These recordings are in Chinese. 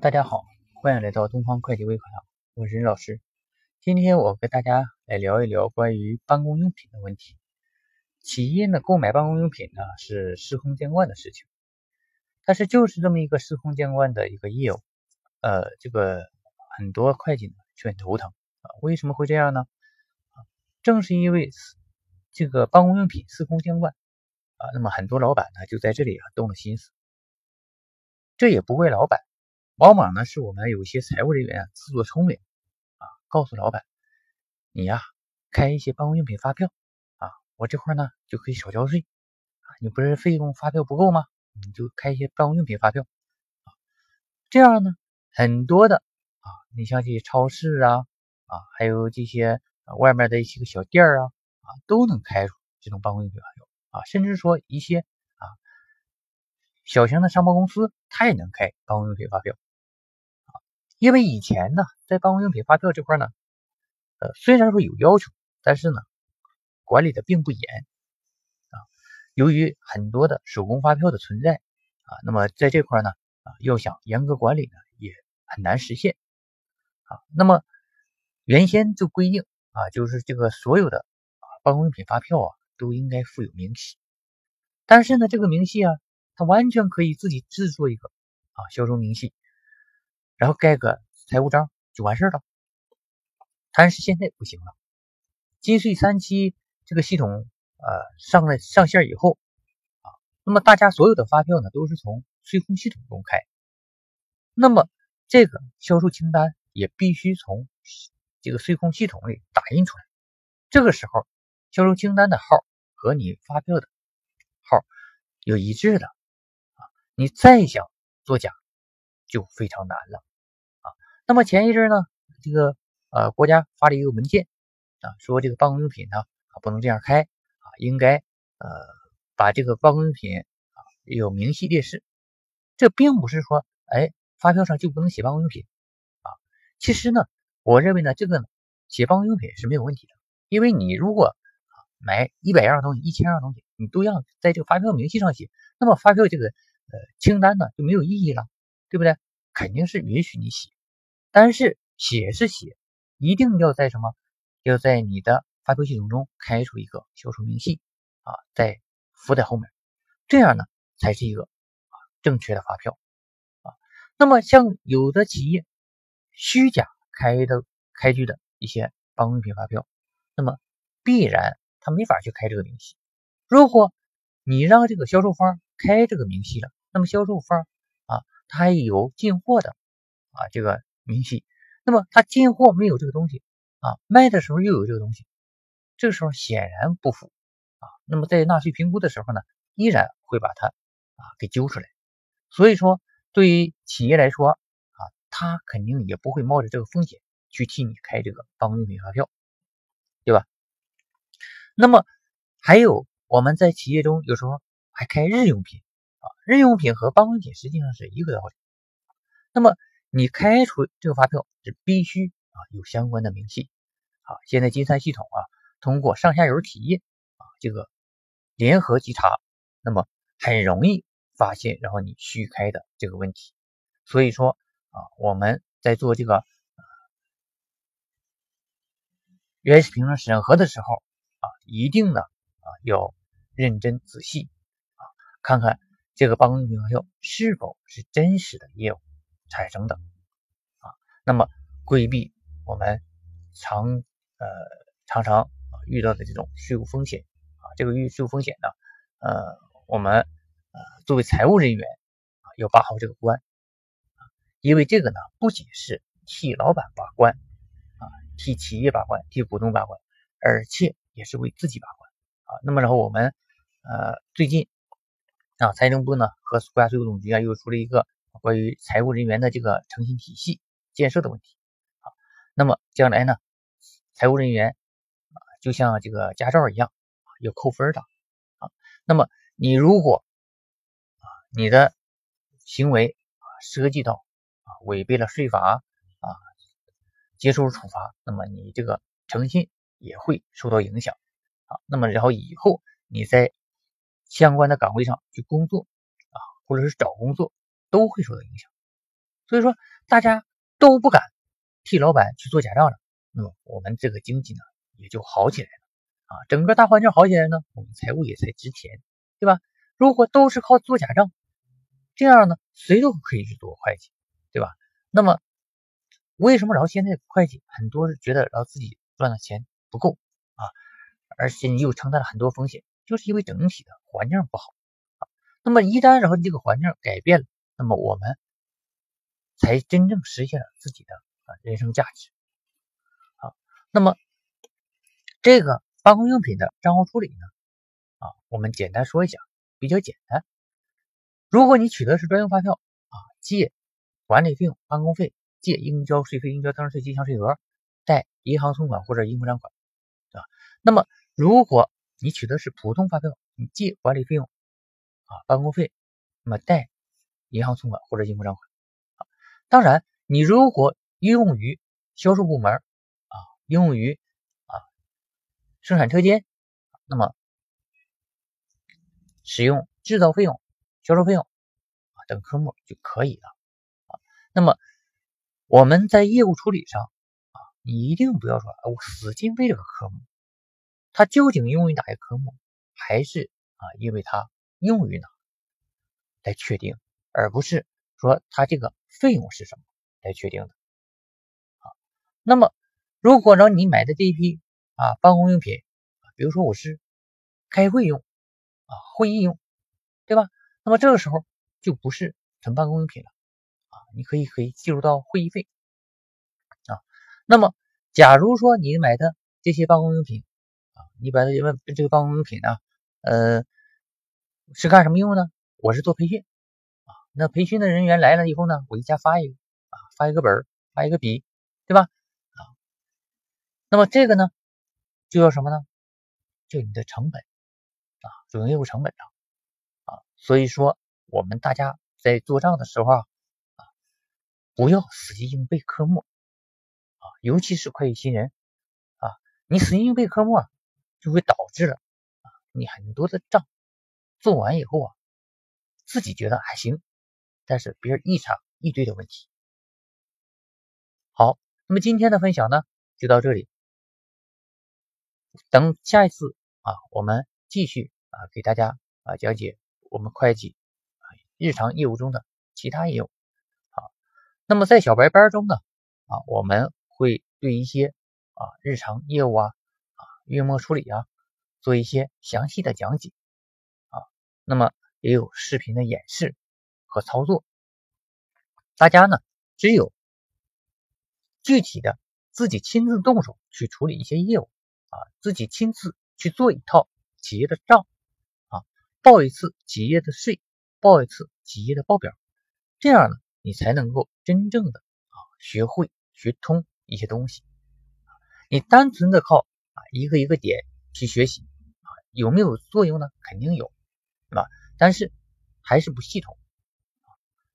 大家好，欢迎来到东方会计微课堂，我是任老师。今天我跟大家来聊一聊关于办公用品的问题。企业呢购买办公用品呢是司空见惯的事情，但是就是这么一个司空见惯的一个业务，呃，这个很多会计呢却很头疼啊。为什么会这样呢？正是因为这个办公用品司空见惯啊，那么很多老板呢就在这里啊动了心思。这也不怪老板，往往呢是我们有一些财务人员自作聪明啊，告诉老板，你呀开一些办公用品发票啊，我这块呢就可以少交税啊。你不是费用发票不够吗？你就开一些办公用品发票啊，这样呢很多的啊，你像这些超市啊啊，还有这些外面的一些个小店啊啊，都能开出这种办公用品发票啊，甚至说一些。小型的商贸公司，它也能开办公用品发票。因为以前呢，在办公用品发票这块呢，呃，虽然说有要求，但是呢，管理的并不严啊。由于很多的手工发票的存在啊，那么在这块呢啊，要想严格管理呢，也很难实现啊。那么原先就规定啊，就是这个所有的啊办公用品发票啊，都应该附有明细，但是呢，这个明细啊。他完全可以自己制作一个啊销售明细，然后盖个财务章就完事了。但是现在不行了，金税三期这个系统呃上了上线以后啊，那么大家所有的发票呢都是从税控系统中开，那么这个销售清单也必须从这个税控系统里打印出来。这个时候，销售清单的号和你发票的号有一致的。啊你再想作假，就非常难了。那么前一阵呢，这个呃国家发了一个文件啊，说这个办公用品呢啊不能这样开啊，应该呃把这个办公用品啊有明细列示。这并不是说哎发票上就不能写办公用品啊。其实呢，我认为呢这个写办公用品是没有问题的，因为你如果啊买一百样东西、一千样东西，你都要在这个发票明细上写，那么发票这个。呃，清单呢就没有意义了，对不对？肯定是允许你写，但是写是写，一定要在什么？要在你的发票系统中开出一个销售明细啊，再附在后面，这样呢才是一个啊正确的发票啊。那么像有的企业虚假开的开具的一些办公用品发票，那么必然他没法去开这个明细。如果你让这个销售方开这个明细了，那么销售方啊，他还有进货的啊这个明细，那么他进货没有这个东西啊，卖的时候又有这个东西，这个时候显然不符啊。那么在纳税评估的时候呢，依然会把它啊给揪出来。所以说，对于企业来说啊，他肯定也不会冒着这个风险去替你开这个办公用品发票，对吧？那么还有我们在企业中有时候还开日用品。啊，日用品和办公用品实际上是一个道理。那么你开出这个发票是必须啊有相关的明细。啊，现在金三系统啊通过上下游企业啊这个联合稽查，那么很容易发现然后你虚开的这个问题。所以说啊我们在做这个原始凭证审核的时候啊一定呢啊要认真仔细啊看看。这个办公用品发票是否是真实的业务产生的啊？那么规避我们常呃常常遇到的这种税务风险啊，这个遇税务风险呢，呃，我们呃作为财务人员啊要把好这个关，因为这个呢不仅是替老板把关啊，替企业把关，替股东把关，而且也是为自己把关啊。那么然后我们呃最近。啊，财政部呢和国家税务总局啊又出了一个关于财务人员的这个诚信体系建设的问题啊。那么将来呢，财务人员啊就像这个驾照一样啊要扣分的啊。那么你如果啊你的行为啊涉及到啊违背了税法啊，接受处罚，那么你这个诚信也会受到影响啊。那么然后以后你在相关的岗位上去工作啊，或者是找工作，都会受到影响。所以说大家都不敢替老板去做假账了，那么我们这个经济呢也就好起来了啊，整个大环境好起来呢，我们财务也才值钱，对吧？如果都是靠做假账，这样呢，谁都可以去做会计，对吧？那么为什么然后现在会计很多觉得然后自己赚的钱不够啊，而且你又承担了很多风险，就是因为整体的环境不好啊。那么一旦然后你这个环境改变了，那么我们才真正实现了自己的啊人生价值啊。那么这个办公用品的账号处理呢啊，我们简单说一下，比较简单。如果你取得是专用发票啊，借管理费用、办公费。借应交税费、应交增值税进项税额，贷银行存款或者应付账款，对吧？那么如果你取得是普通发票，你借管理费用啊、办公费，那么贷银行存款或者应付账款啊。当然，你如果应用于销售部门啊，应用于啊生产车间，那么使用制造费用、销售费用啊等科目就可以了啊。那么我们在业务处理上啊，你一定不要说我死记背这个科目，它究竟用于哪些科目，还是啊，因为它用于哪来确定，而不是说它这个费用是什么来确定的啊。那么，如果让你买的这一批啊办公用品，比如说我是开会用啊会议用，对吧？那么这个时候就不是纯办公用品了啊。你可以可以计入到会议费啊。那么，假如说你买的这些办公用品啊，你把它问这个办公用品呢，呃，是干什么用呢？我是做培训。那培训的人员来了以后呢，我一家发一个啊，发一个本发一个笔，对吧？啊，那么这个呢，就要什么呢？就你的成本啊，主营业务成本上啊。所以说，我们大家在做账的时候啊。不要死记硬背科目啊，尤其是会计新人啊，你死记硬背科目啊，就会导致了啊，你很多的账做完以后啊，自己觉得还行，但是别人一查一堆的问题。好，那么今天的分享呢，就到这里，等下一次啊，我们继续啊，给大家啊讲解我们会计啊日常业务中的其他业务。那么在小白班中呢，啊，我们会对一些啊日常业务啊啊月末处理啊做一些详细的讲解啊，那么也有视频的演示和操作。大家呢只有具体的自己亲自动手去处理一些业务啊，自己亲自去做一套企业的账啊，报一次企业的税，报一次企业的报表，这样呢。你才能够真正的啊学会学通一些东西，你单纯的靠啊一个一个点去学习啊有没有作用呢？肯定有，对吧？但是还是不系统。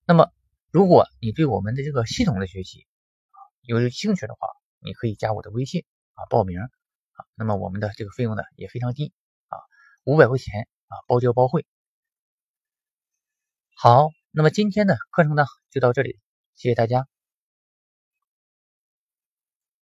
那么如果你对我们的这个系统的学习啊有兴趣的话，你可以加我的微信啊报名啊。那么我们的这个费用呢也非常低啊五百块钱啊包教包会。好。那么今天的课程呢，就到这里，谢谢大家。